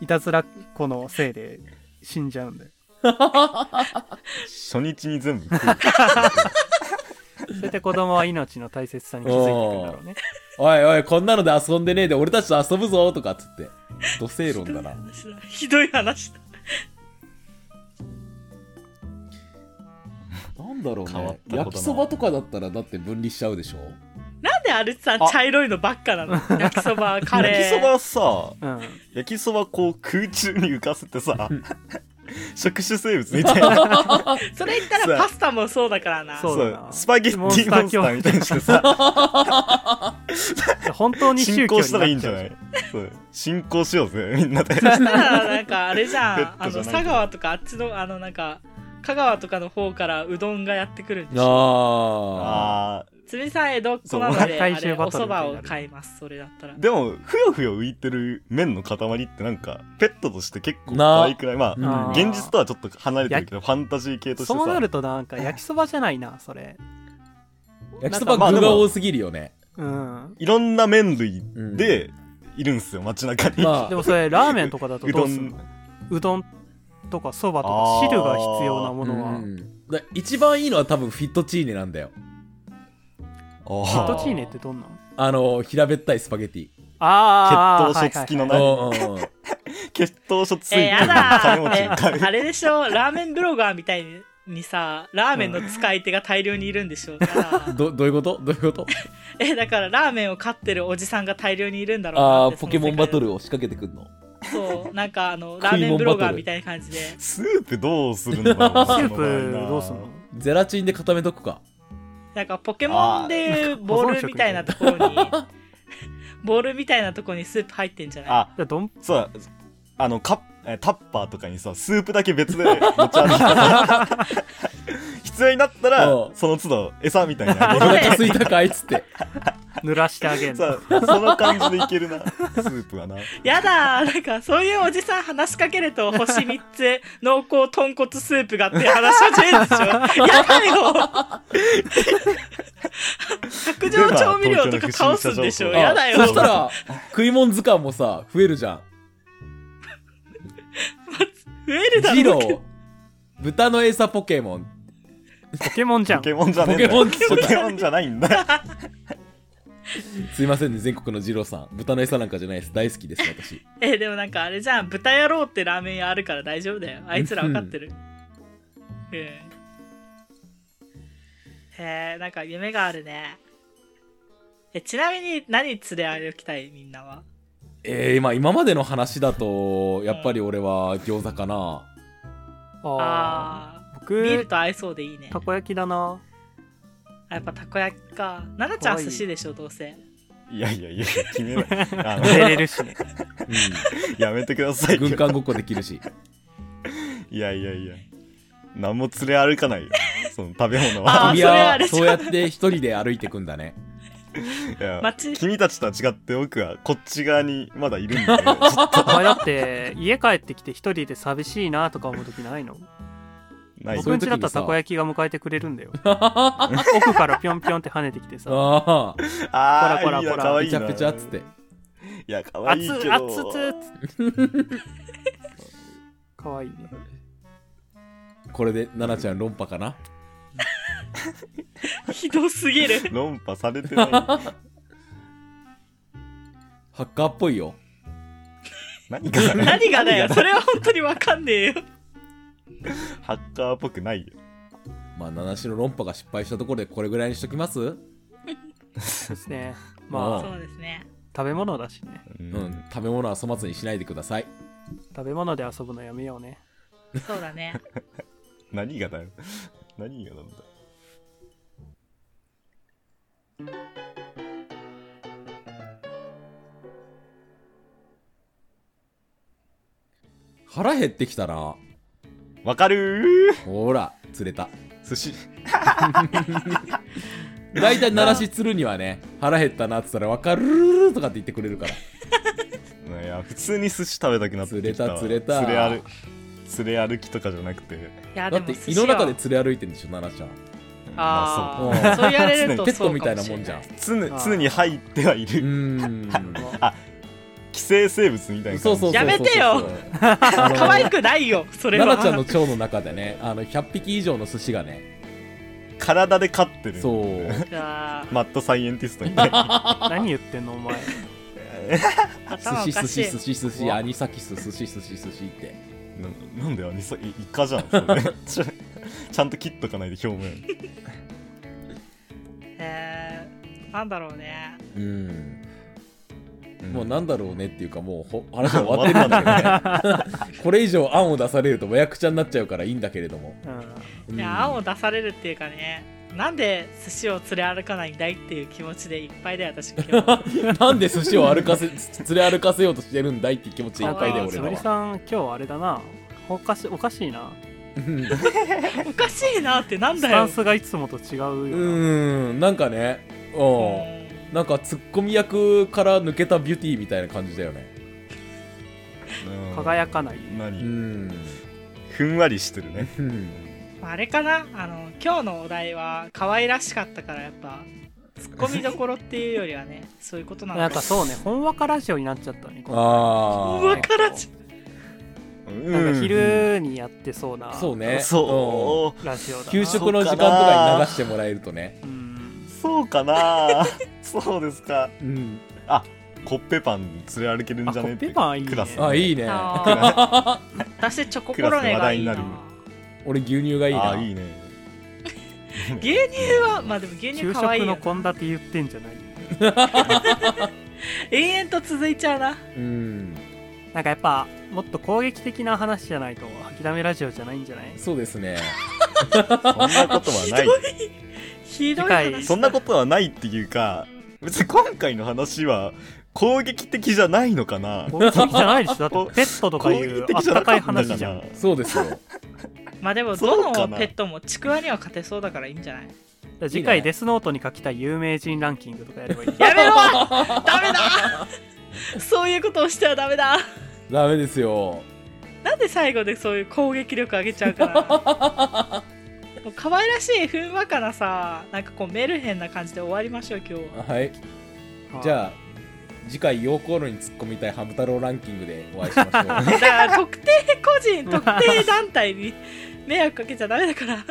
いたずらっ子のせいで死んじゃうんだよ [laughs] 初日に全部。食 [laughs] うそれで子供は命の大切さに気づいていくんだろうね。おいおいこんなので遊んでねえで俺たちと遊ぶぞとかっつって。土星論だな。ひどい話だ。なんだろうね。焼きそばとかだったらだって分離しちゃうでしょ？なんであれさあ。茶色いのばっかなの？[laughs] 焼きそばカレー。焼きそばさうん。焼きそばこう空中に浮かせてさ [laughs] 触手生物みたいな。[laughs] それ言ったらパスタもそうだからな。そう。スパゲッティモンスターみたいにしてさ。本当に宗教進行したらいいんじゃない？そう。進行しようぜみんなで。そしたらなんかあれじゃペんあの佐川とかあっちのあのなんか香川とかの方からうどんがやってくるんでしょ？ああつみさん江戸っ子なのであれおそばを買いますそれだったら。ーでもふよふよ浮いてる麺の塊ってなんかペットとして結構な可愛くない？まうんあ。現実とはちょっと離れてるけどファンタジー系としてさそうなるとなんか焼きそばじゃないなそれ。ー焼きそば具が多すぎるよね。うん。いろんな麺類うんでいるんすよ街中に、まあ。でもそれラーメンとかだとどうすん [laughs] うのうどんとかそばとか汁が必要なものは。うん。だ一番いいのは多分フィットチーネなんだよフットチーネってどんなの？あの平べったいスパゲティ。ああ血糖書付きのはい血糖書ついてる。えー、やだあれでしょ？ラーメンブロガーみたいにさラーメンの使い手が大量にいるんでしょやだどどういうこと？どういうこと？[laughs] えだからラーメンを飼ってるおじさんが大量にいるんだろうなってああポケモンバトルルを仕掛けてくんの。そうなんかあの [laughs] ラーメンブロガーみたいな感じで。スープどうするのかな。スープどうすんの？ゼラチンで固めとくかなんかポケモンでいうボールみたいな。ところに [laughs] ボールみたいなとこにスープ入ってんじゃない？あじゃあどんそうだあのカッえタッパーとかにさスープだけ別で持ち歩いてさ [laughs] 必要になったらうん。その都度餌みたいな [laughs] お腹すいたかいっつって。濡らしてあげんの。さその感じでいけるな。スープはな。やだーなんかそういうおじさん話しかけると星3つ濃厚豚骨スープがって話し始めるでしょ。[laughs] やだよ。卓上調味料とか倒すんでしょ。あやだよ。そしたら食い物図鑑もさ増えるじゃん増えるだジろうけど。ロー。豚の餌ポケモン。ポケモンじゃん。ポケモンじゃねえんだよ。ポケモンじゃポケモンじゃないんだよ。すいませんね全国のジローさん。豚の餌なんかじゃないです。大好きです私。[laughs] えでもなんかあれじゃん。豚野郎ってラーメン屋あるから大丈夫だよ。あいつら分かってる。うん。へえなんか夢があるね。えちなみに何連れ歩きたいみんなは？えー、今今までの話だとやっぱり俺は餃子かな。あああー。ビール僕と合いそうでいいね。たこ焼きだな。あやっぱたこ焼きか。奈々ちゃん寿司でしょどうせ。いやいやいや決めないあれるし。ねうやめてくださいん軍艦ごっこできるし。いやいやいや。何も連れ歩かないよ。その食べ物は。あー君それあれはそうやって一人で歩いてくんだねいや街。君たちとは違って僕はこっち側にまだいるんだよ。ちょっとお前だって家帰ってきて一人で寂しいなとか思う時ないの？ない。僕んちだったらたこ焼きが迎えてくれるんだよ。[laughs] 奥からピョンピョンって跳ねてきてさ。あああこらこらこらペチャ可愛いな。ペチャっつって。いや可愛い熱けど。々熱々かわいいね。これで奈々ちゃん論破かな？[laughs] ひどすぎる。論破されてない。[laughs] ハッカーっぽいよ。何が [laughs] 何がだよ。それは本当に分かんねえよ。ハッカーっぽくないよ。まあ七種の論破が失敗したところでこれぐらいにしときます？そうですね。うん。まあそうですね。食べ物だしね。ううん。ん食べ物は粗末にしないでください。食べ物で遊ぶのやめようね。そうだね。何がだよ。何がなんだ腹減ってきたな。わかる？ーほら釣れた。寿司。[laughs] 大体鳴らし釣るにはね腹減ったなって言ったら分かるとかって言ってくれるから。いや普通に寿司食べたくなってきたわ。釣れた釣れた。連れ歩連れ歩きとかじゃなくて。いやだって胃の中で釣り歩いてんでしょ奈々ちゃんあまあそう言われるとペットみたい。なもんじゃん常常に入ってはいる。うーん [laughs] 寄生生物みたいな感じ。そうそうそうそう。やめてよ。可愛くないよそれは。奈々ちゃんの腸の中でねあの100匹以上の寿司がね体で飼ってる。そう。あ。マッドサイエンティストみたいな何言ってんのお前。[laughs] 寿司寿司寿司寿司アニサキス寿司寿司寿司って。ななんでアニサイイカじゃんそれ [laughs] ちゃんと切っとかないで表面。[laughs] えー、なんだろうね。うん。もうななんだろうねっていうかもうほ [laughs] 話は終わってるんだけどね。これ以上案を出されるともやくちゃになっちゃうからいいんだけれども、うん。うん。いや案を出されるっていうかねなんで寿司を連れ歩かないんだいっていう気持ちでいっぱいで私今日。[laughs] なんで寿司を歩かせ連れ歩かせようとしてるんだいっていう気持ちでいっぱいで俺らは。さん今日あれだな。おかしおかしいな。うんおかしいなってなんスだよ。タンスがいつもと違うよな。うんなんかねうん。なんかツッコミ役から抜けたビューティーみたいな感じだよね。輝かない。何、うん。ふんわりしてるね。うん。あれかな。あの今日のお題は可愛らしかったからやっぱツッコミどころっていうよりはねそういうことなのなんかそうね。ほんわかラジオになっちゃったね今あわからんじうなんか昼にやってそうなそうね。そう。ラジオだ給食の時間とかに流してもらえるとね。うんそうかな。[laughs] そうですか。うん。コッペパン連れ歩けるんじゃね？あコッペパンいいね。クラスあいいね。私チョココロネがいいな。クラスで話題にな俺牛乳がいいな。あいいね。[laughs] 牛乳はまあでも牛乳給可愛いよ食の献立言ってんじゃない？[laughs] 永遠と続いちゃうな。うんなんかやっぱもっと攻撃的な話じゃないと諦めラジオじゃないんじゃない？そうですね。[laughs] そんなことはない。ひどい次回話。そんなことはないっていうか別に今回の話は攻撃的じゃないのかな。攻撃的じゃないでしょ。だってペットとかいうあったかい話じゃん。そうですよ。[laughs] まあでもどのペットもちくわには勝てそうだからいいんじゃない？次回デスノートに書きたい有名人ランキングとかやればいいやめろダメだ [laughs] そういうことをしてはダメだダメですよ。なんで最後でそういう攻撃力上げちゃうかな。[laughs] もう可愛らしいふんわかなさなんかこうメルヘンな感じで終わりましょう今日。ははい。じゃあ次回陽光炉に突っ込みたいハム太郎ランキングでお会いしましょう。[laughs] だから特定個人特定団体に迷惑かけちゃダメだから